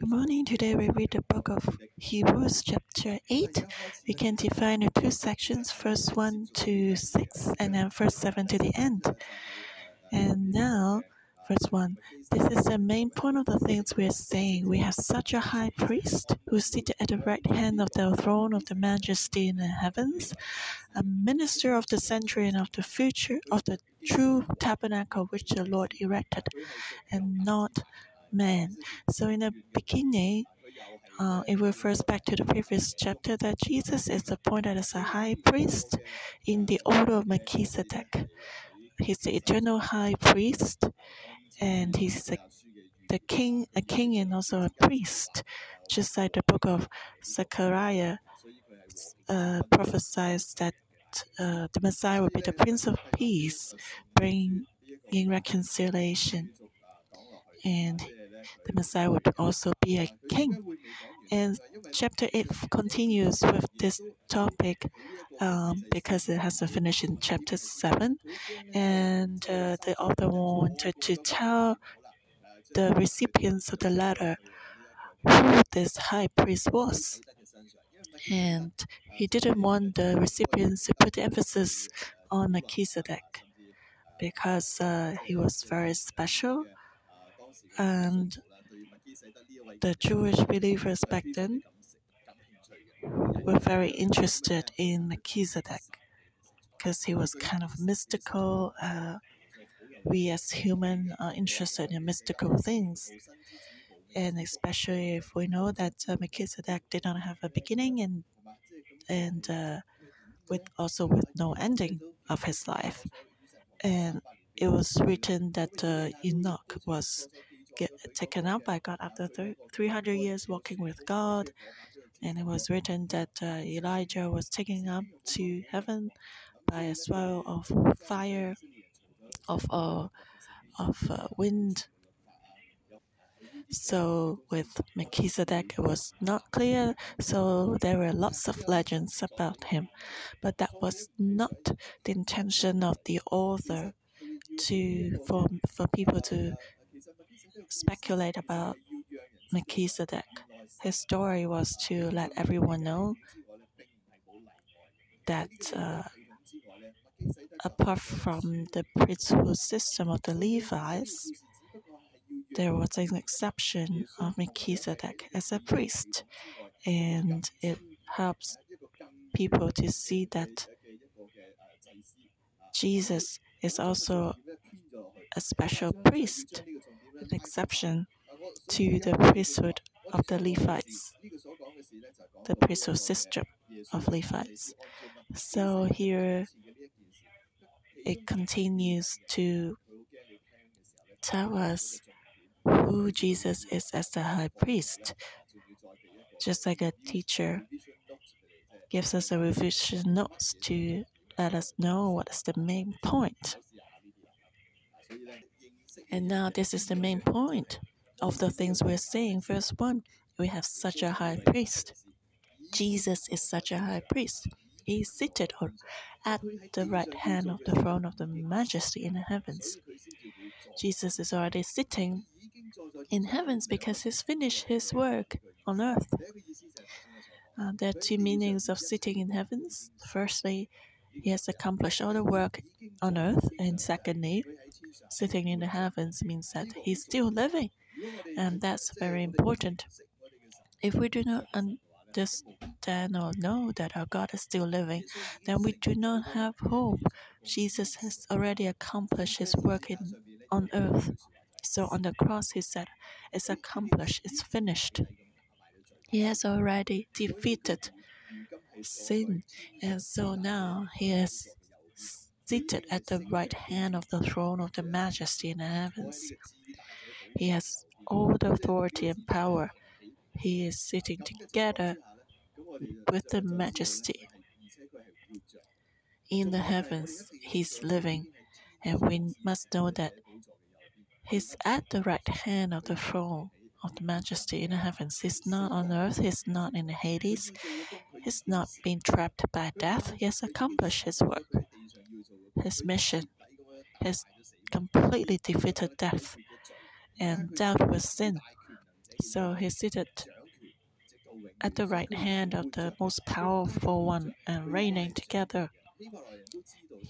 Good morning. Today we read the book of Hebrews, chapter 8. We can divide into two sections, first 1 to 6, and then first 7 to the end. And now, verse 1. This is the main point of the things we are saying. We have such a high priest who is seated at the right hand of the throne of the majesty in the heavens, a minister of the sanctuary and of the future, of the true tabernacle which the Lord erected, and not man. So in the beginning, uh, it refers back to the previous chapter that Jesus is appointed as a high priest in the order of Melchizedek. He's the eternal high priest, and he's a, the king, a king, and also a priest, just like the book of Zechariah uh, prophesies that uh, the Messiah will be the Prince of Peace, bringing reconciliation, and the Messiah would also be a king. And chapter 8 continues with this topic um, because it has to finish in chapter 7. And uh, the author wanted to tell the recipients of the letter who this high priest was. And he didn't want the recipients to put emphasis on Melchizedek because uh, he was very special and the Jewish believers back then were very interested in Melchizedek because he was kind of mystical. Uh, we as human are interested in mystical things. And especially if we know that uh, Melchizedek did not have a beginning and and uh, with also with no ending of his life, and it was written that uh, Enoch was get taken up by God after 300 years walking with God. And it was written that uh, Elijah was taken up to heaven by a swell of fire, of uh, of uh, wind. So with Melchizedek, it was not clear. So there were lots of legends about him, but that was not the intention of the author to for for people to speculate about Melchizedek. His story was to let everyone know that uh, apart from the priesthood system of the Levites, there was an exception of Melchizedek as a priest, and it helps people to see that Jesus is also a special priest an exception to the priesthood of the Levites, the priesthood system of Levites. So here it continues to tell us who Jesus is as the high priest, just like a teacher gives us a revision notes to let us know what is the main point. And now this is the main point of the things we're saying. Verse 1 we have such a high priest. Jesus is such a high priest. He is seated at the right hand of the throne of the majesty in the heavens. Jesus is already sitting in heavens because he's finished his work on earth. Uh, there are two meanings of sitting in heavens. Firstly, he has accomplished all the work on earth, and secondly, sitting in the heavens means that he's still living, and that's very important. If we do not understand or know that our God is still living, then we do not have hope. Jesus has already accomplished his work in, on earth. So on the cross, he said, It's accomplished, it's finished. He has already defeated sin, and so now he is seated at the right hand of the throne of the majesty in the heavens. He has all the authority and power. He is sitting together with the majesty. In the heavens, he's living, and we must know that he's at the right hand of the throne of the majesty in the heavens. He's not on earth, he's not in the Hades, he's not being trapped by death. He has accomplished his work his mission has completely defeated death and dealt with sin. So he's seated at the right hand of the most powerful one and reigning together.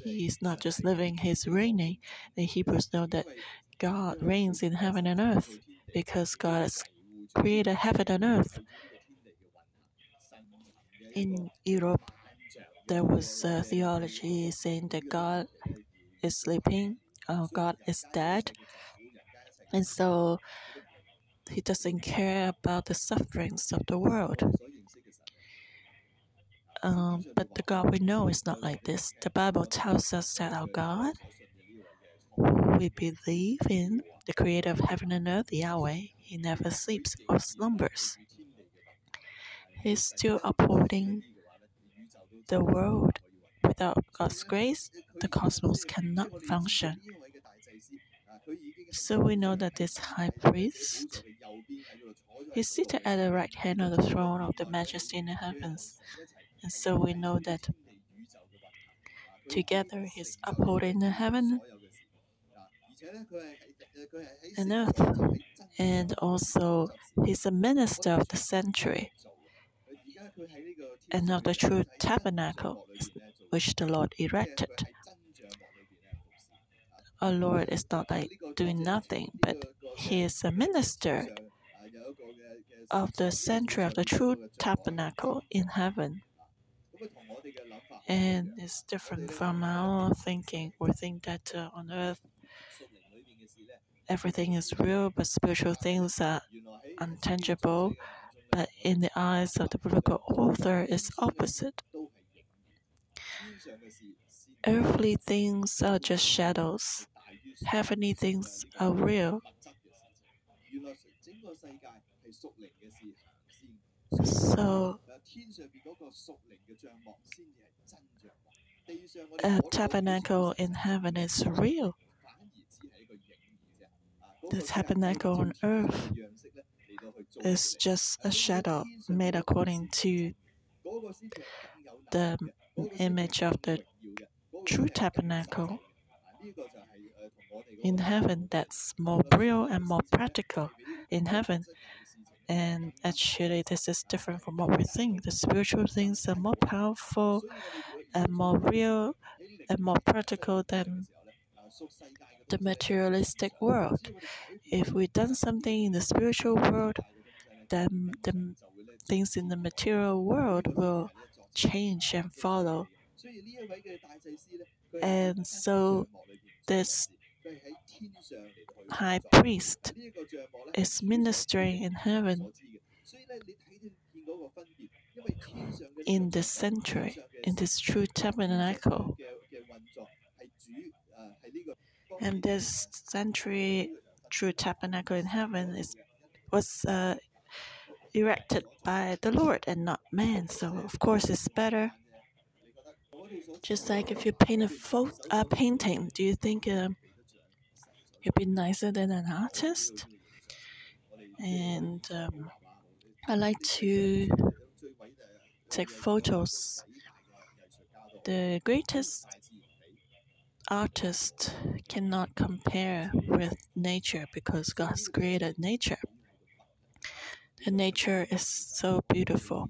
He is not just living, he's reigning. The Hebrews know that God reigns in heaven and earth because God has created heaven and earth. In Europe, there was a theology saying that God is sleeping, uh, God is dead, and so He doesn't care about the sufferings of the world. Um, but the God we know is not like this. The Bible tells us that our God, who we believe in, the creator of heaven and earth, Yahweh, he never sleeps or slumbers. He's still upholding the world. Without God's grace, the cosmos cannot function. So we know that this high priest is seated at the right hand of the throne of the majesty in the heavens. And so we know that together he's upholding the heaven and earth. And also he's a minister of the sanctuary and of the true tabernacle which the Lord erected. Our Lord is not like doing nothing, but he is a minister of the center of the true tabernacle in heaven and it's different from our thinking. We think that uh, on earth everything is real, but spiritual things are untangible. But in the eyes of the biblical author, it's opposite. Earthly things are just shadows. Heavenly things are real. So a tabernacle in heaven is real. The tabernacle on earth is just a shadow made according to the image of the true tabernacle. In heaven, that's more real and more practical. In heaven, and actually, this is different from what we think. The spiritual things are more powerful and more real and more practical than the materialistic world. If we've done something in the spiritual world, then the things in the material world will change and follow. And so, this high priest is ministering in heaven in the sanctuary, in this true tabernacle. And this sanctuary, true tabernacle in heaven, is was uh, erected by the Lord and not man. So of course, it's better. Just like if you paint a photo, a painting, do you think uh, you'd be nicer than an artist? And um, I like to take photos. The greatest artist cannot compare with nature because God's created nature. And nature is so beautiful.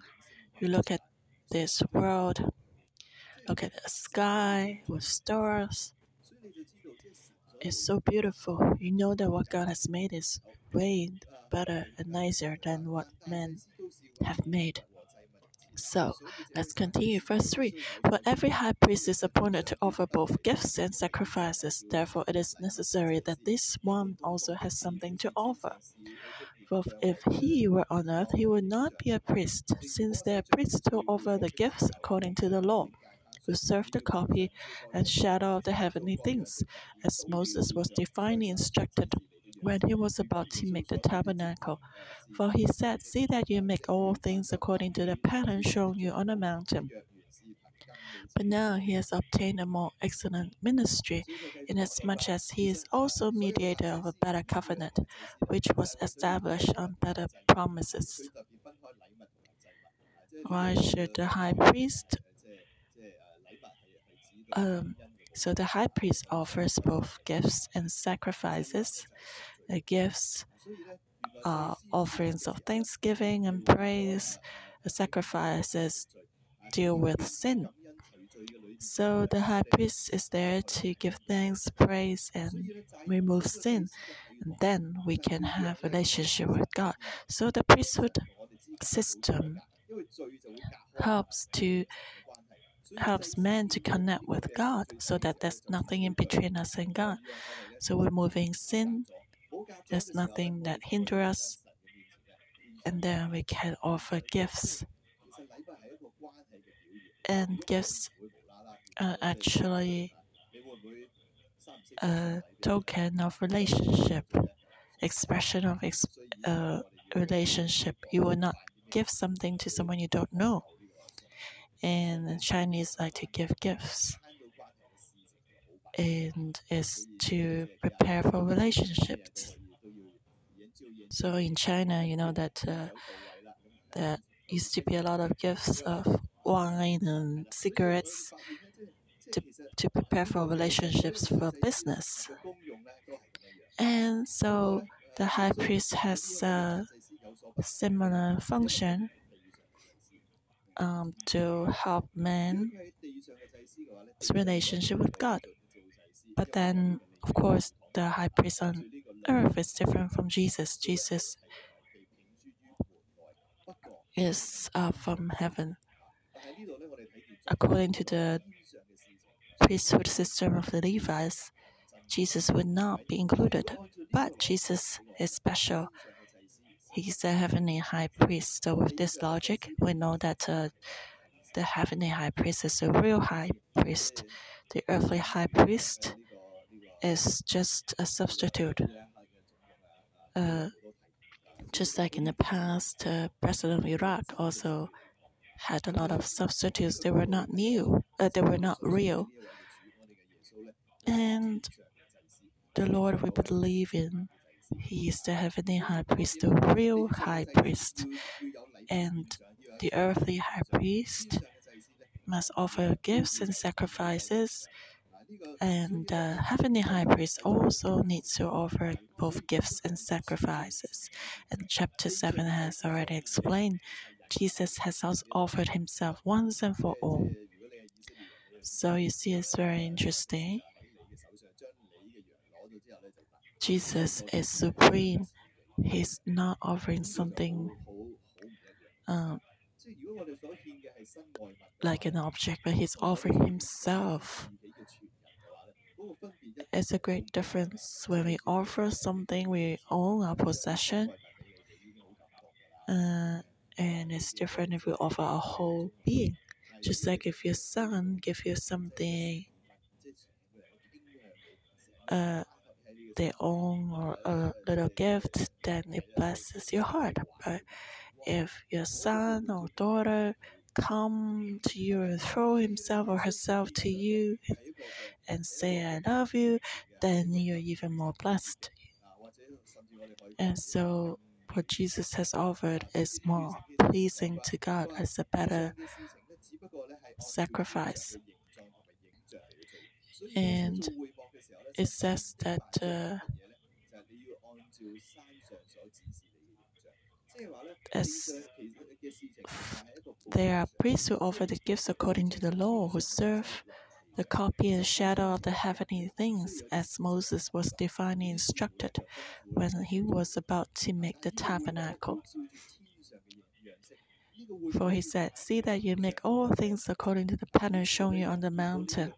You look at this world, look at the sky with stars. It's so beautiful. You know that what God has made is way better and nicer than what men have made. So let's continue. Verse 3 For every high priest is appointed to offer both gifts and sacrifices. Therefore, it is necessary that this one also has something to offer. For if he were on earth, he would not be a priest, since they are priests who offer the gifts according to the law, who serve the copy and shadow of the heavenly things, as Moses was divinely instructed when he was about to make the tabernacle. For he said, See that you make all things according to the pattern shown you on the mountain. But now he has obtained a more excellent ministry, inasmuch as he is also mediator of a better covenant, which was established on better promises. Why should the high priest? Um, so the high priest offers both gifts and sacrifices. The gifts uh, offerings of thanksgiving and praise, sacrifices deal with sin. So the high priest is there to give thanks, praise, and remove sin. And then we can have relationship with God. So the priesthood system helps to helps man to connect with God so that there's nothing in between us and God. So removing sin, there's nothing that hinder us, and then we can offer gifts. And gifts are actually a token of relationship, expression of ex- uh, relationship. You will not give something to someone you don't know. And Chinese like to give gifts. And is to prepare for relationships. So in China, you know that uh, there used to be a lot of gifts of wine and cigarettes to, to prepare for relationships for business. And so the high priest has a similar function um, to help man's relationship with God. But then, of course, the high priest on earth is different from Jesus. Jesus is uh, from heaven. According to the priesthood system of the Levites, Jesus would not be included. But Jesus is special. He's the heavenly high priest. So, with this logic, we know that uh, the heavenly high priest is a real high priest. The earthly high priest is just a substitute. Uh, just like in the past, uh, President of Iraq also had a lot of substitutes. They were not new, uh, they were not real. And the Lord we believe in, He is the heavenly high priest, the real high priest. And the earthly high priest must offer gifts and sacrifices. And the heavenly high priest also needs to offer both gifts and sacrifices. And chapter 7 has already explained Jesus has also offered himself once and for all. So you see, it's very interesting. Jesus is supreme. He's not offering something um, like an object, but he's offering himself. It's a great difference when we offer something we own, our possession. Uh, and it's different if we offer a whole being. Just like if your son give you something uh, they own or a little gift, then it blesses your heart. But if your son or daughter come to you and throw himself or herself to you and say I love you, then you're even more blessed. And so what Jesus has offered is more pleasing to God as a better sacrifice. And it says that uh, as there are priests who offer the gifts according to the law, who serve the copy and shadow of the heavenly things, as Moses was divinely instructed when he was about to make the tabernacle. For he said, See that you make all things according to the pattern shown you on the mountain.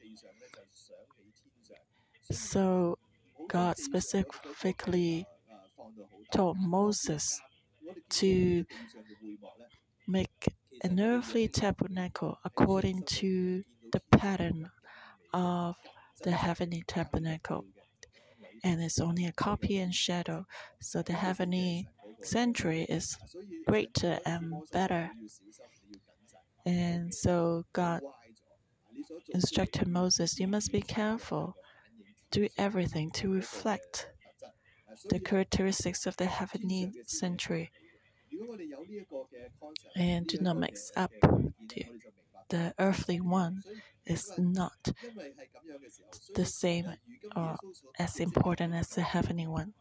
So God specifically told Moses to make an earthly tabernacle according to the pattern of the heavenly tabernacle. And it's only a copy and shadow, so the heavenly sanctuary is greater and better. And so God instructed Moses, You must be careful, do everything to reflect the characteristics of the heavenly sanctuary and do not mix up the, the earthly one is not the same or as important as the heavenly one.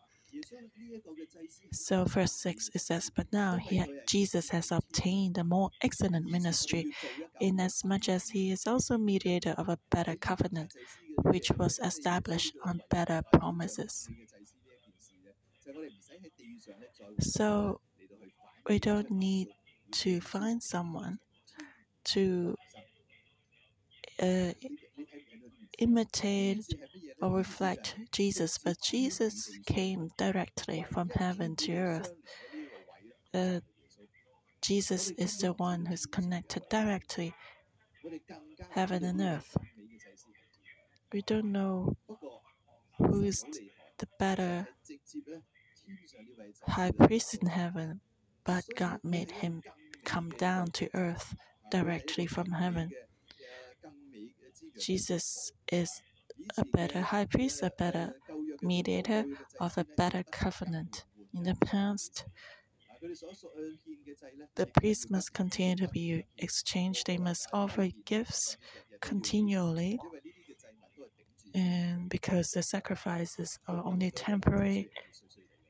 So, verse 6 it says, But now he, Jesus has obtained a more excellent ministry, inasmuch as he is also mediator of a better covenant, which was established on better promises. So, we don't need to find someone to uh, imitate or reflect Jesus, but Jesus came directly from heaven to earth. Uh, Jesus is the one who's connected directly heaven and earth. We don't know who is the better high priest in heaven, but God made him come down to earth directly from heaven. Jesus is a better high priest, a better mediator of a better covenant. In the past, the priests must continue to be exchanged, they must offer gifts continually. And because the sacrifices are only temporary,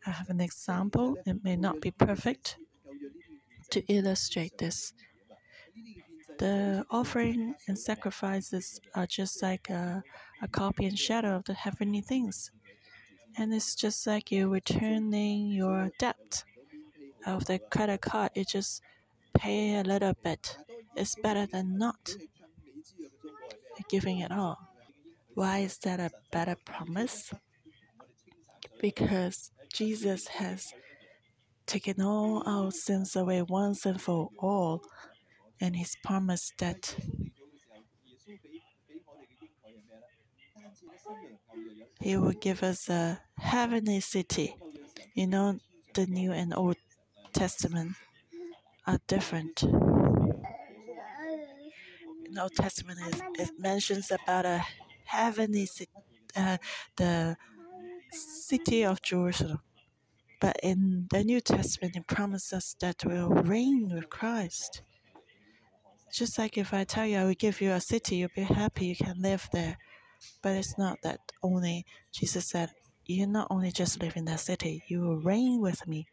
I have an example. It may not be perfect to illustrate this. The offering and sacrifices are just like a, a copy and shadow of the heavenly things. And it's just like you returning your debt of the credit card. You just pay a little bit. It's better than not giving it all. Why is that a better promise? Because Jesus has taken all our sins away once and for all and He's promised that He will give us a heavenly city. You know, the New and Old Testament are different. In the Old Testament, it, it mentions about a heavenly city, uh, the city of Jerusalem. But in the New Testament, it promises us that we'll reign with Christ. Just like if I tell you I will give you a city, you'll be happy, you can live there. But it's not that only. Jesus said, You not only just live in that city, you will reign with me.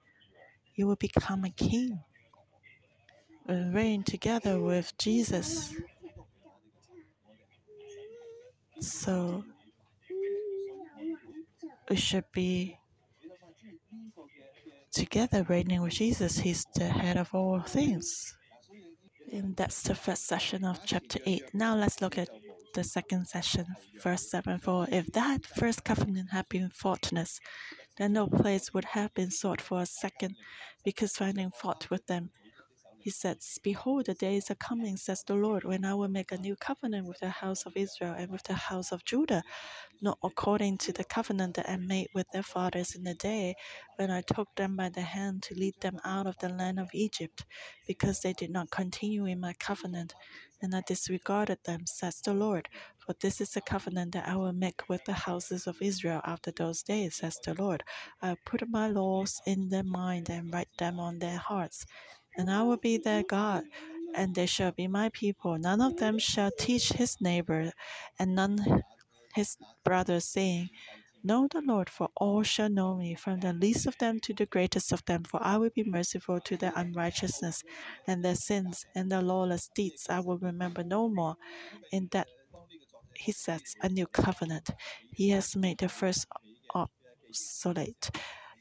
You will become a king. And reign together with Jesus. So we should be together reigning with Jesus. He's the head of all things. And that's the first session of chapter 8. Now let's look at the second session, verse 7. For if that first covenant had been faultless, then no place would have been sought for a second, because finding fault with them, he says, Behold, the days are coming, says the Lord, when I will make a new covenant with the house of Israel and with the house of Judah, not according to the covenant that I made with their fathers in the day when I took them by the hand to lead them out of the land of Egypt, because they did not continue in my covenant, and I disregarded them, says the Lord. For this is the covenant that I will make with the houses of Israel after those days, says the Lord. I will put my laws in their mind and write them on their hearts and I will be their God, and they shall be my people. None of them shall teach his neighbor, and none his brother, saying, Know the Lord, for all shall know me, from the least of them to the greatest of them, for I will be merciful to their unrighteousness and their sins and their lawless deeds I will remember no more. In that he sets a new covenant. He has made the first obsolete.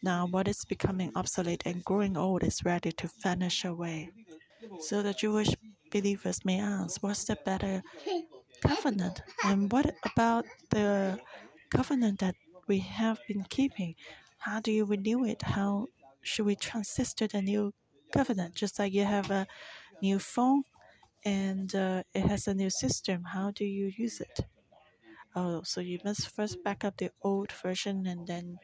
Now, what is becoming obsolete and growing old is ready to vanish away. So the Jewish believers may ask, what's the better covenant? And what about the covenant that we have been keeping? How do you renew it? How should we transit to the new covenant? Just like you have a new phone and uh, it has a new system, how do you use it? Oh, so you must first back up the old version and then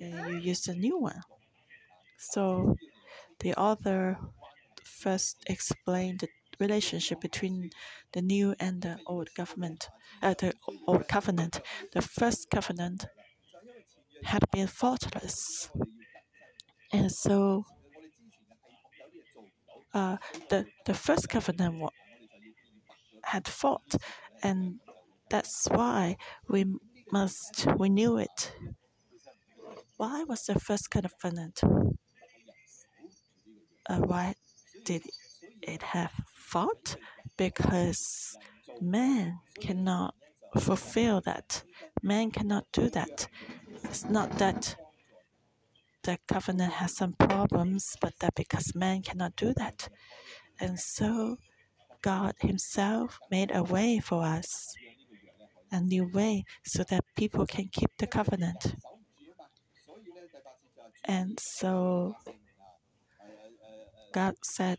you use a new one. So the author first explained the relationship between the new and the old government, uh, the old covenant. The first covenant had been faultless, and so uh, the the first covenant had fault, and that's why we must renew it why was the first covenant? Uh, why did it have fault? Because man cannot fulfill that. Man cannot do that. It's not that the covenant has some problems, but that because man cannot do that. And so God Himself made a way for us, a new way, so that people can keep the covenant. And so God said,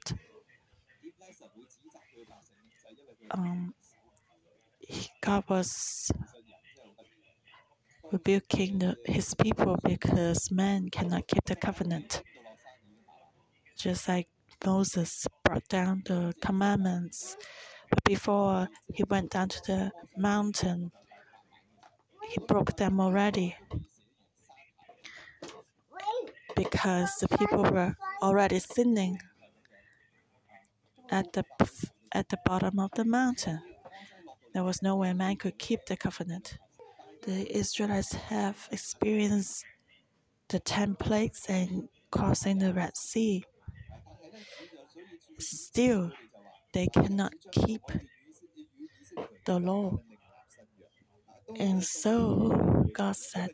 um, God was rebuking the, his people because man cannot keep the covenant. Just like Moses brought down the commandments, but before he went down to the mountain, he broke them already because the people were already sinning at the at the bottom of the mountain. There was no way man could keep the covenant. The Israelites have experienced the ten plagues and crossing the Red Sea. Still, they cannot keep the law. And so God said,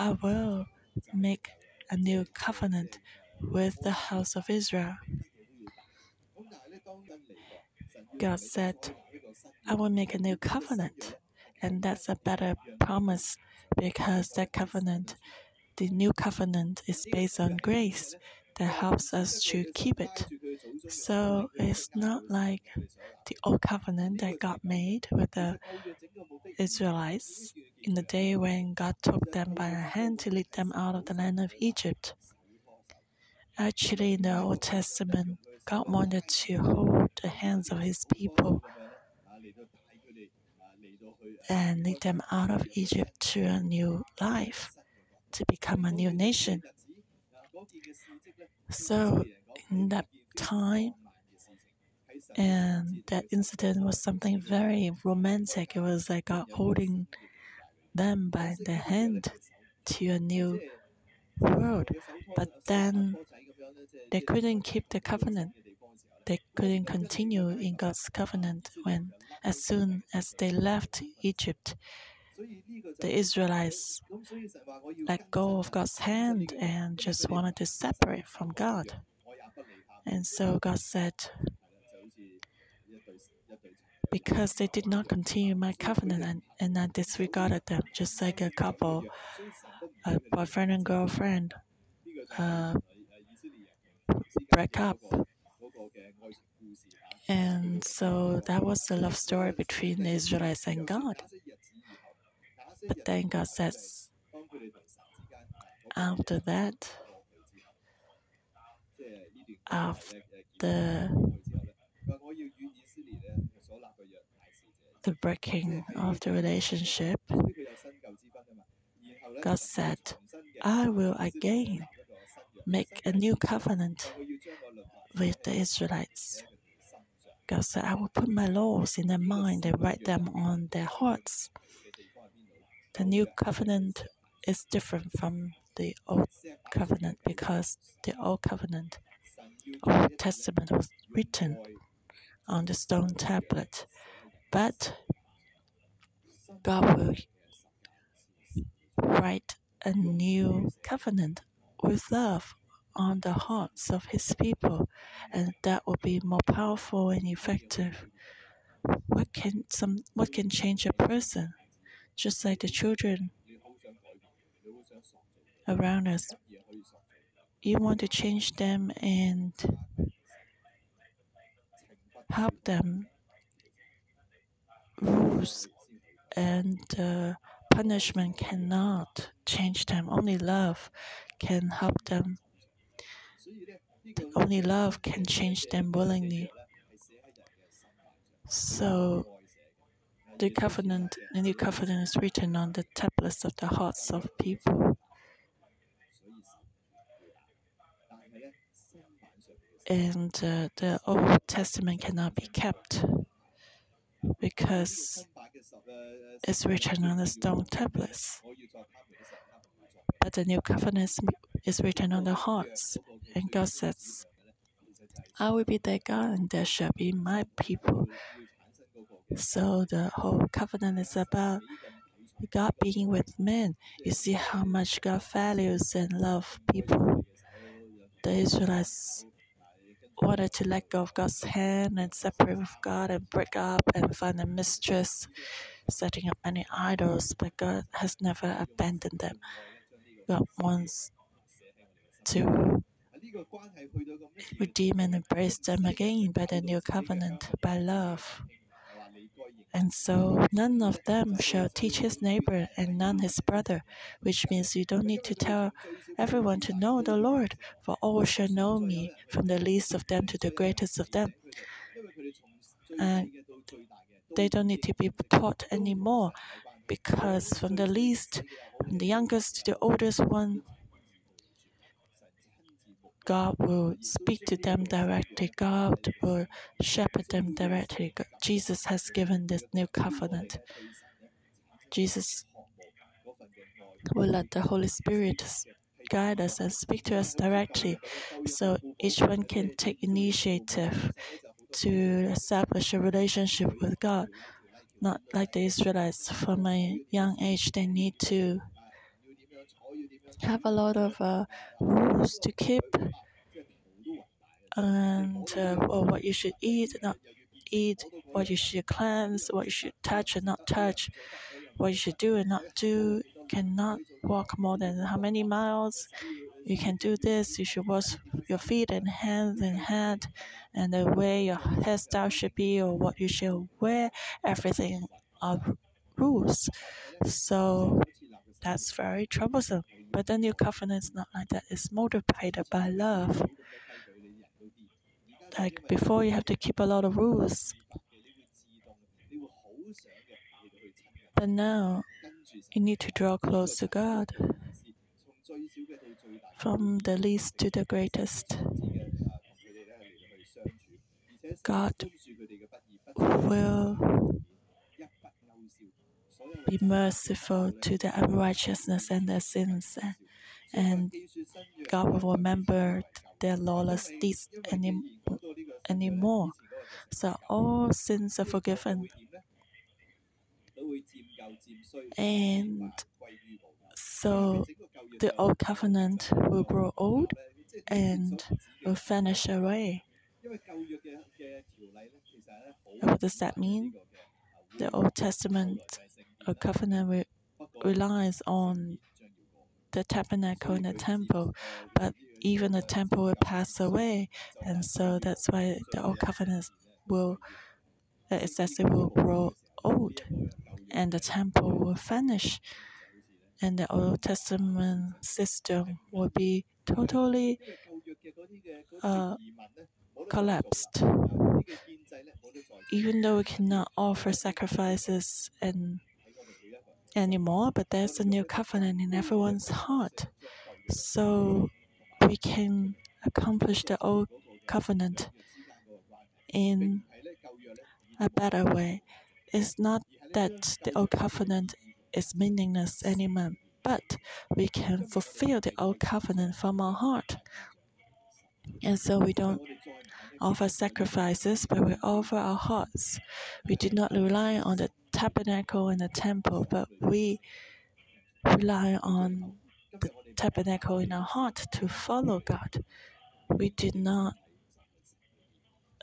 I will make a new covenant with the house of Israel. God said, I will make a new covenant. And that's a better promise because that covenant, the new covenant, is based on grace that helps us to keep it. So it's not like the old covenant that God made with the Israelites in the day when God took them by the hand to lead them out of the land of Egypt. Actually, in the Old Testament, God wanted to hold the hands of his people and lead them out of Egypt to a new life, to become a new nation. So, in that time, and that incident was something very romantic. It was like God holding them by the hand to a new world. But then they couldn't keep the covenant. They couldn't continue in God's covenant when, as soon as they left Egypt, the Israelites let go of God's hand and just wanted to separate from God. And so God said, because they did not continue my covenant and, and I disregarded them, just like a couple, a boyfriend and girlfriend, uh, break up. And so that was the love story between the Israelites and God. But then God says, after that, after the breaking of the relationship, God said, I will again make a new covenant with the Israelites. God said, I will put my laws in their mind and write them on their hearts. The new covenant is different from the old covenant because the old covenant, Old Testament was written on the stone tablet. But God will write a new covenant with love on the hearts of His people, and that will be more powerful and effective. What can some what can change a person? Just like the children around us, you want to change them and help them rules and uh, punishment cannot change them. Only love can help them. Only love can change them willingly. So, the covenant, the new covenant is written on the tablets of the hearts of people. And uh, the Old Testament cannot be kept because it's written on the stone tablets. But the new covenant is written on the hearts. And God says, I will be their God, and they shall be my people. So the whole covenant is about God being with men. You see how much God values and loves people. The Israelites wanted to let go of God's hand and separate with God and break up and find a mistress, setting up many idols, but God has never abandoned them. God wants to redeem and embrace them again by the new covenant, by love. And so none of them shall teach his neighbor and none his brother, which means you don't need to tell everyone to know the Lord, for all shall know me, from the least of them to the greatest of them. And they don't need to be taught anymore, because from the least, from the youngest to the oldest one, God will speak to them directly. God will shepherd them directly. Jesus has given this new covenant. Jesus will let the Holy Spirit guide us and speak to us directly so each one can take initiative to establish a relationship with God. Not like the Israelites from a young age, they need to have a lot of uh, rules to keep and uh, or what you should eat, not eat, what you should cleanse, what you should touch and not touch, what you should do and not do. Cannot walk more than how many miles. You can do this. You should wash your feet and hands and head, and the way your hairstyle should be, or what you should wear. Everything are rules. So that's very troublesome. But the new covenant is not like that. It's motivated by love. Like before, you have to keep a lot of rules. But now, you need to draw close to God. From the least to the greatest. God will be merciful to the unrighteousness and their sins, and God will remember their lawless deeds any, anymore. So all sins are forgiven. And so the old covenant will grow old and will vanish away. What does that mean? The Old Testament a covenant re- relies on the tabernacle and the temple, but even the temple will pass away, and so that's why the old covenant will it says it will grow old, and the temple will vanish, and the Old Testament system will be totally uh, collapsed. Even though we cannot offer sacrifices and anymore, but there's a new covenant in everyone's heart. So we can accomplish the old covenant in a better way. It's not that the old covenant is meaningless anymore, but we can fulfill the old covenant from our heart. And so we don't offer sacrifices, but we offer our hearts. We do not rely on the tabernacle and the temple, but we rely on the tabernacle in our heart to follow God. We did not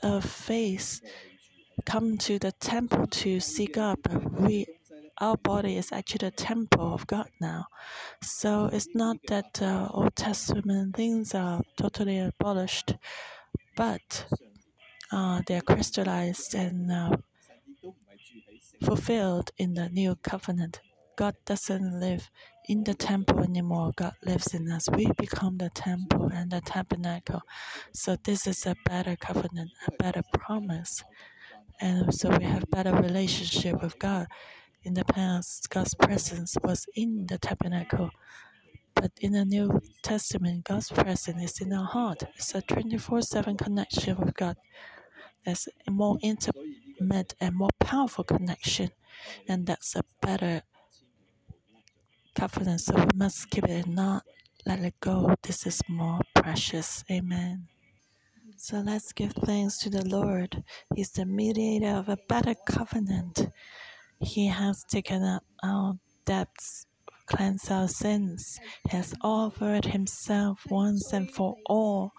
uh, face come to the temple to see God, but we our body is actually the temple of God now. So it's not that uh, Old Testament things are totally abolished, but uh, they are crystallized and uh, fulfilled in the new covenant. God doesn't live in the temple anymore. God lives in us. We become the temple and the tabernacle. So this is a better covenant, a better promise. And so we have better relationship with God. In the past, God's presence was in the tabernacle. But in the New Testament, God's presence is in our heart. It's a 24 7 connection with God. A more intimate and more powerful connection. and that's a better covenant. So we must keep it and not let it go. This is more precious. Amen. So let's give thanks to the Lord. He's the mediator of a better covenant. He has taken up our debts, cleansed our sins, has offered himself once and for all.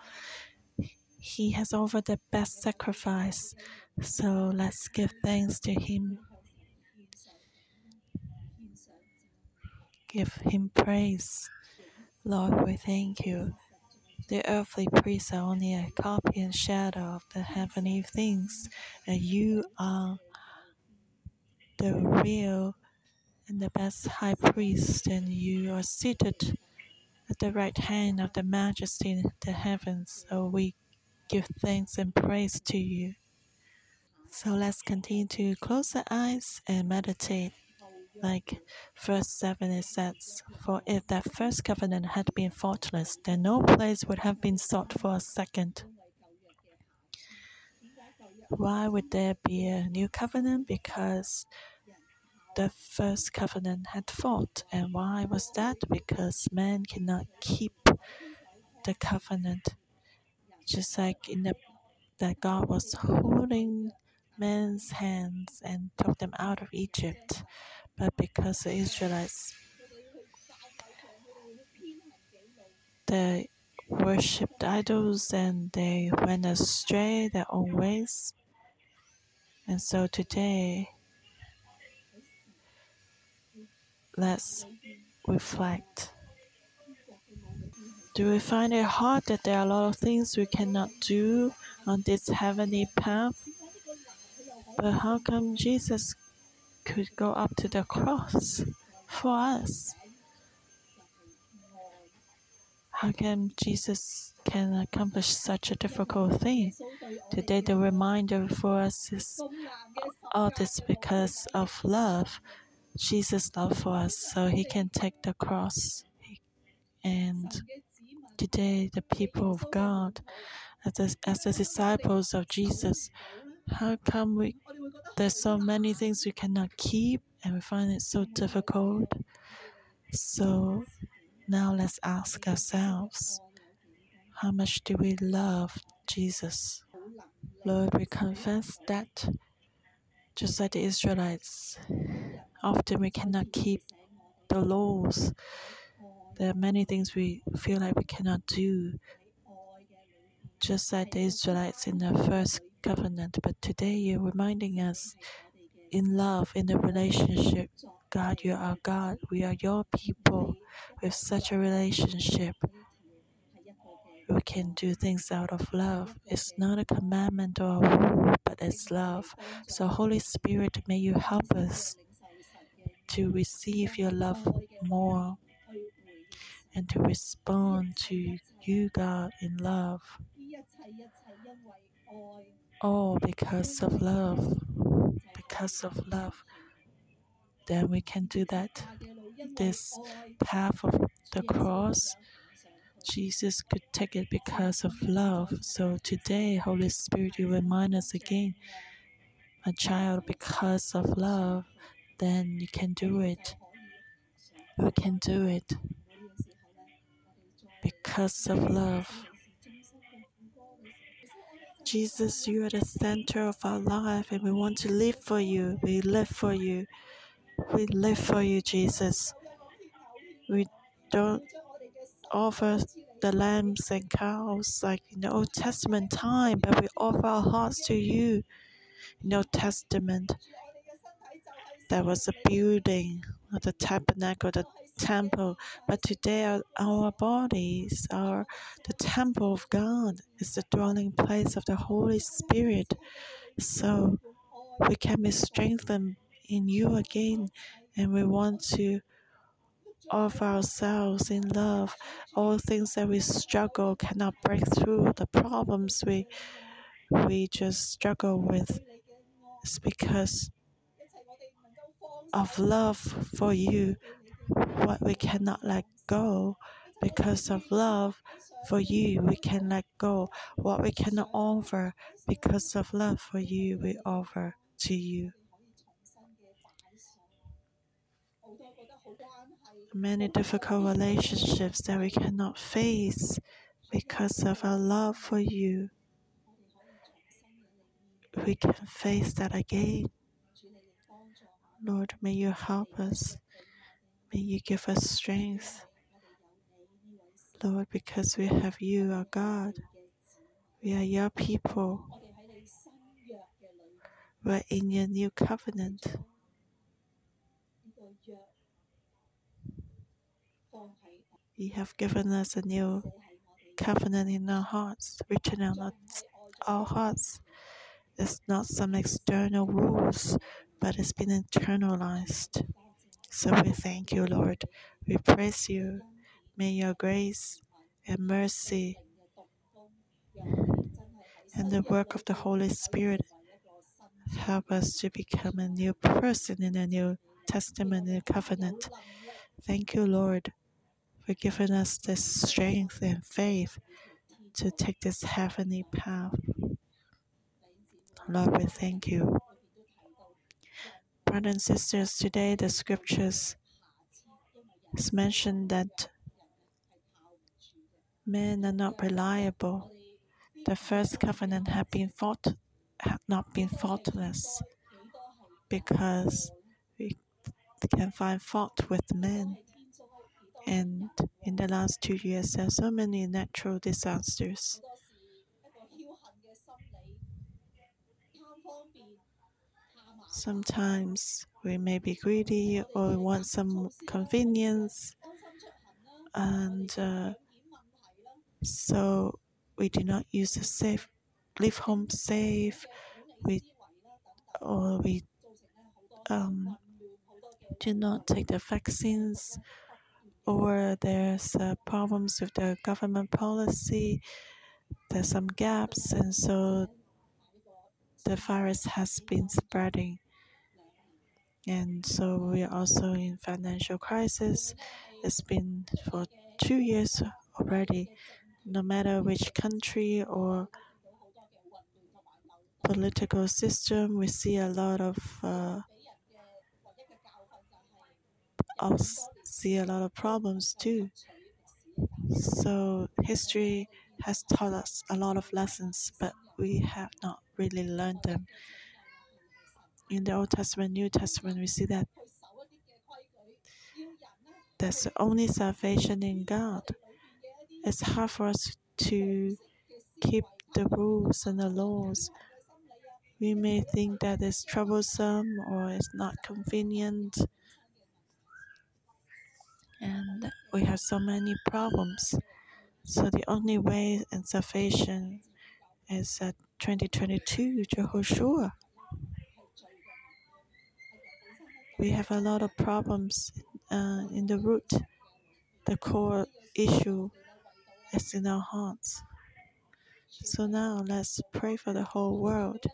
He has offered the best sacrifice. So let's give thanks to him. Give him praise. Lord, we thank you. The earthly priests are only a copy and shadow of the heavenly things, and you are the real and the best high priest, and you are seated at the right hand of the majesty in the heavens. So we give thanks and praise to you. So let's continue to close the eyes and meditate. Like verse 7 it says, For if that first covenant had been faultless, then no place would have been sought for a second. Why would there be a new covenant? Because the first covenant had fault. And why was that? Because man cannot keep the covenant. Just like in the that God was holding men's hands and took them out of Egypt. But because the Israelites they worshipped idols and they went astray their own ways. And so today let's reflect. Do we find it hard that there are a lot of things we cannot do on this heavenly path? But how come Jesus could go up to the cross for us? How come Jesus can accomplish such a difficult thing? Today, the reminder for us is all this because of love. Jesus' love for us, so he can take the cross. And today, the people of God, as the, as the disciples of Jesus, how come we there's so many things we cannot keep and we find it so difficult? So now let's ask ourselves, how much do we love Jesus? Lord, we confess that just like the Israelites, often we cannot keep the laws. There are many things we feel like we cannot do, just like the Israelites in the first covenant. But today you're reminding us in love, in the relationship, God, you are God. We are your people with such a relationship. We can do things out of love. It's not a commandment or a rule, but it's love. So, Holy Spirit, may you help us to receive your love more and to respond to you, God, in love. All because of love. Because of love. Then we can do that. This path of the cross, Jesus could take it because of love. So today, Holy Spirit, you remind us again, a child, because of love, then you can do it. You can do it because of love. Jesus, you are the center of our life, and we want to live for you. We live for you. We live for you, Jesus. We don't offer the lambs and cows like in the Old Testament time, but we offer our hearts to you. In the Old Testament, there was a building, the tabernacle, the temple, but today our, our bodies are the temple of God. It's the dwelling place of the Holy Spirit. So we can be strengthened in you again, and we want to offer ourselves in love. All things that we struggle cannot break through, the problems we we just struggle with, is because of love for you what we cannot let go. Because of love for you, we can let go. What we cannot offer, because of love for you, we offer to you. Many difficult relationships that we cannot face because of our love for you. We can face that again. Lord, may you help us. May you give us strength. Lord, because we have you, our God. We are your people. We're in your new covenant. You have given us a new covenant in our hearts, written on our hearts. It's not some external rules, but it's been internalized. So we thank you, Lord. We praise you. May your grace and mercy and the work of the Holy Spirit help us to become a new person in a new testament and covenant. Thank you, Lord for giving us the strength and faith to take this heavenly path. Lord, we thank you. Brothers and sisters, today the scriptures is mentioned that men are not reliable. The first covenant had been fought had not been faultless because we can find fault with men. And in the last two years, there are so many natural disasters. Sometimes we may be greedy or we want some convenience, and uh, so we do not use the safe, leave home safe. We or we um, do not take the vaccines or there's uh, problems with the government policy, there's some gaps, and so the virus has been spreading. And so we are also in financial crisis. It's been for two years already. No matter which country or political system, we see a lot of uh, see a lot of problems too. So history has taught us a lot of lessons, but we have not really learn them. In the Old Testament, New Testament, we see that there's only salvation in God. It's hard for us to keep the rules and the laws. We may think that it's troublesome or it's not convenient and we have so many problems. So the only way in salvation is at 2022 Jehoshua. We have a lot of problems uh, in the root. The core issue is in our hearts. So now let's pray for the whole world.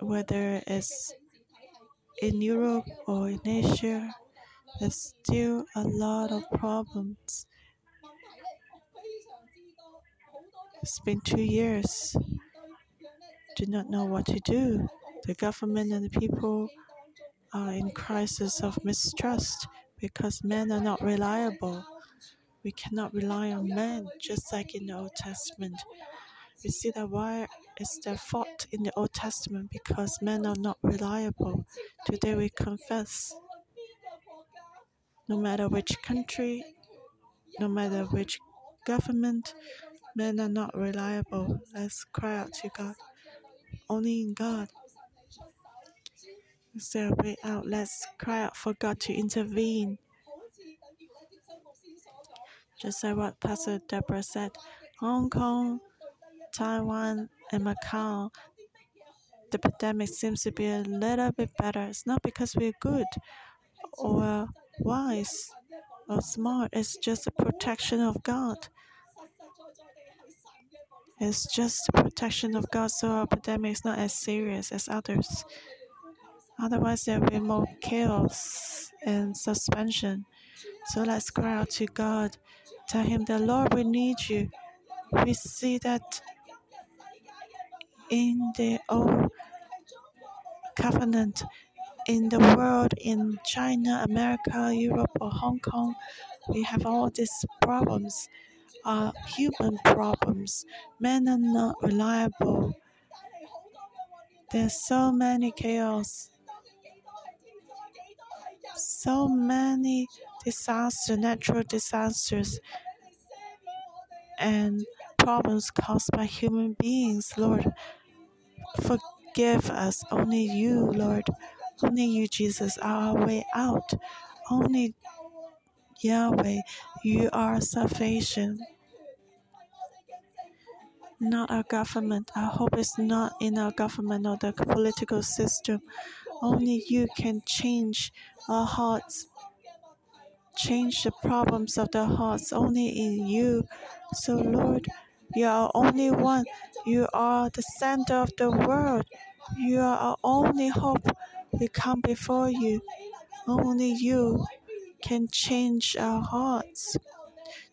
Whether it's in Europe or in Asia, there's still a lot of problems. It's been two years. Do not know what to do. The government and the people are in crisis of mistrust because men are not reliable. We cannot rely on men, just like in the Old Testament. We see that why is there fault in the Old Testament because men are not reliable. Today we confess. No matter which country, no matter which government, men are not reliable. Let's cry out to God. Only in God is there a way out. Let's cry out for God to intervene. Just like what Pastor Deborah said, Hong Kong Taiwan and Macau, the pandemic seems to be a little bit better. It's not because we're good or wise or smart, it's just the protection of God. It's just the protection of God, so our pandemic is not as serious as others. Otherwise, there will be more chaos and suspension. So let's cry out to God. Tell Him that, Lord, we need you. We see that in the old covenant, in the world, in China, America, Europe, or Hong Kong, we have all these problems, are human problems. Men are not reliable. There's so many chaos, so many disasters, natural disasters, and problems caused by human beings. Lord, forgive us. Only you, Lord, only you, Jesus, are our way out. Only Yahweh, you are salvation. Not our government. Our hope is not in our government or the political system. Only you can change our hearts, change the problems of the hearts. Only in you. So, Lord, you are only one. You are the center of the world. You are our only hope. We come before you. Only you can change our hearts,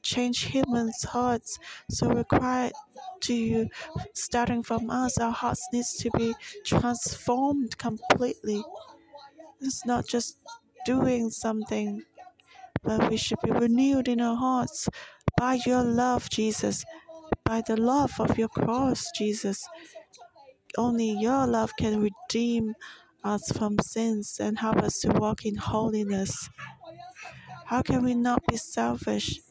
change humans' hearts. So cry to you, starting from us, our hearts needs to be transformed completely. It's not just doing something, but we should be renewed in our hearts by your love, Jesus, by the love of your cross, Jesus. Only your love can redeem us from sins and help us to walk in holiness. How can we not be selfish?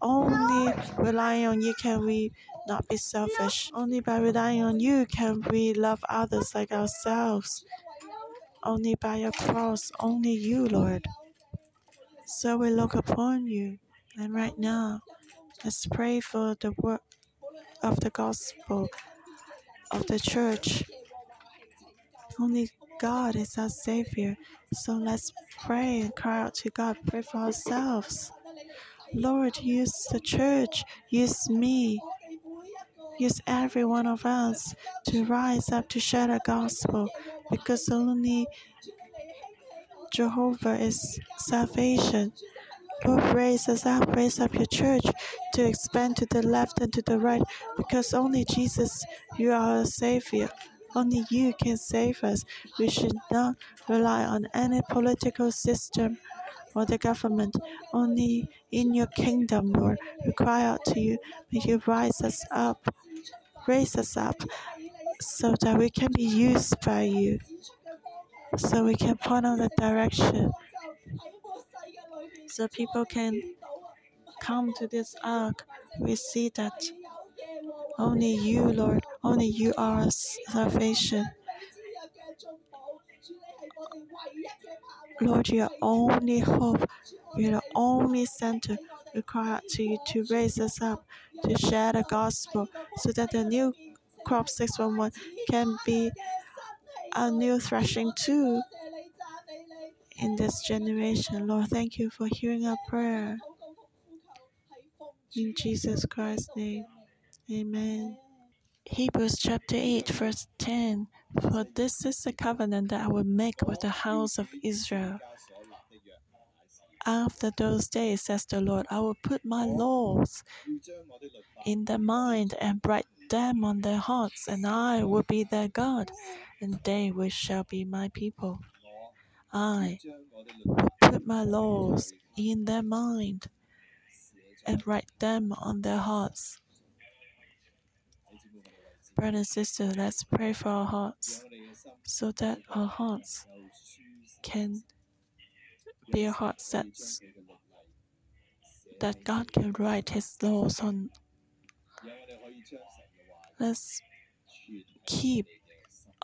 Only relying on you can we not be selfish. Only by relying on you can we love others like ourselves. Only by your cross, only you, Lord. So we look upon you. And right now, let's pray for the work of the gospel of the church. Only God is our Savior. So let's pray and cry out to God. Pray for ourselves. Lord, use the church, use me, use every one of us to rise up to share the gospel because only Jehovah is salvation. Lord, raise us up, raise up your church to expand to the left and to the right because only Jesus, you are our Savior. Only you can save us. We should not rely on any political system or the government. Only in your kingdom, Lord, we cry out to you. May you rise us up, raise us up, so that we can be used by you, so we can point out the direction, so people can come to this ark. We see that only you, Lord, only you are salvation. Lord, you are only hope. You are the only center. Out to you to raise us up, to share the gospel, so that the new crop 611 can be a new threshing too in this generation. Lord, thank you for hearing our prayer. In Jesus Christ's name, amen. Hebrews chapter 8, verse 10 For this is the covenant that I will make with the house of Israel. After those days, says the Lord, I will put my laws in their mind and write them on their hearts, and I will be their God, and they will shall be my people. I will put my laws in their mind and write them on their hearts. Brothers and sisters, let's pray for our hearts so that our hearts can be a heart that's that God can write His laws on. Let's keep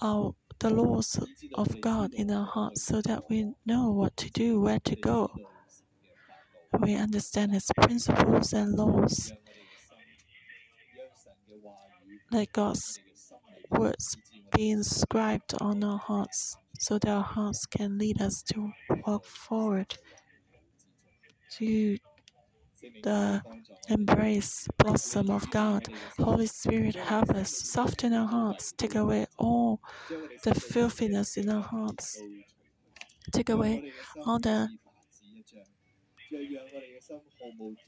our the laws of God in our hearts so that we know what to do, where to go. We understand His principles and laws. Let God's words be inscribed on our hearts so that our hearts can lead us to walk forward to the embrace blossom of God. Holy Spirit, help us. Soften our hearts, take away all the filthiness in our hearts, take away all the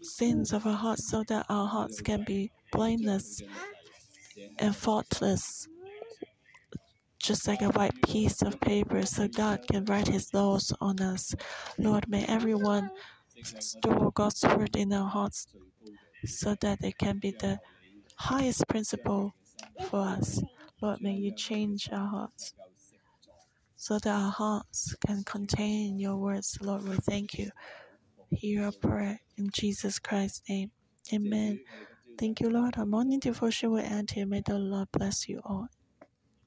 sins of our hearts so that our hearts can be blameless and faultless just like a white piece of paper, so God can write His laws on us. Lord, may everyone store God's word in our hearts so that it can be the highest principle for us. Lord, may you change our hearts so that our hearts can contain your words. Lord, we thank you. Hear our prayer in Jesus Christ's name. Amen. Thank you, Lord. Our morning devotion will end here. May the Lord bless you all.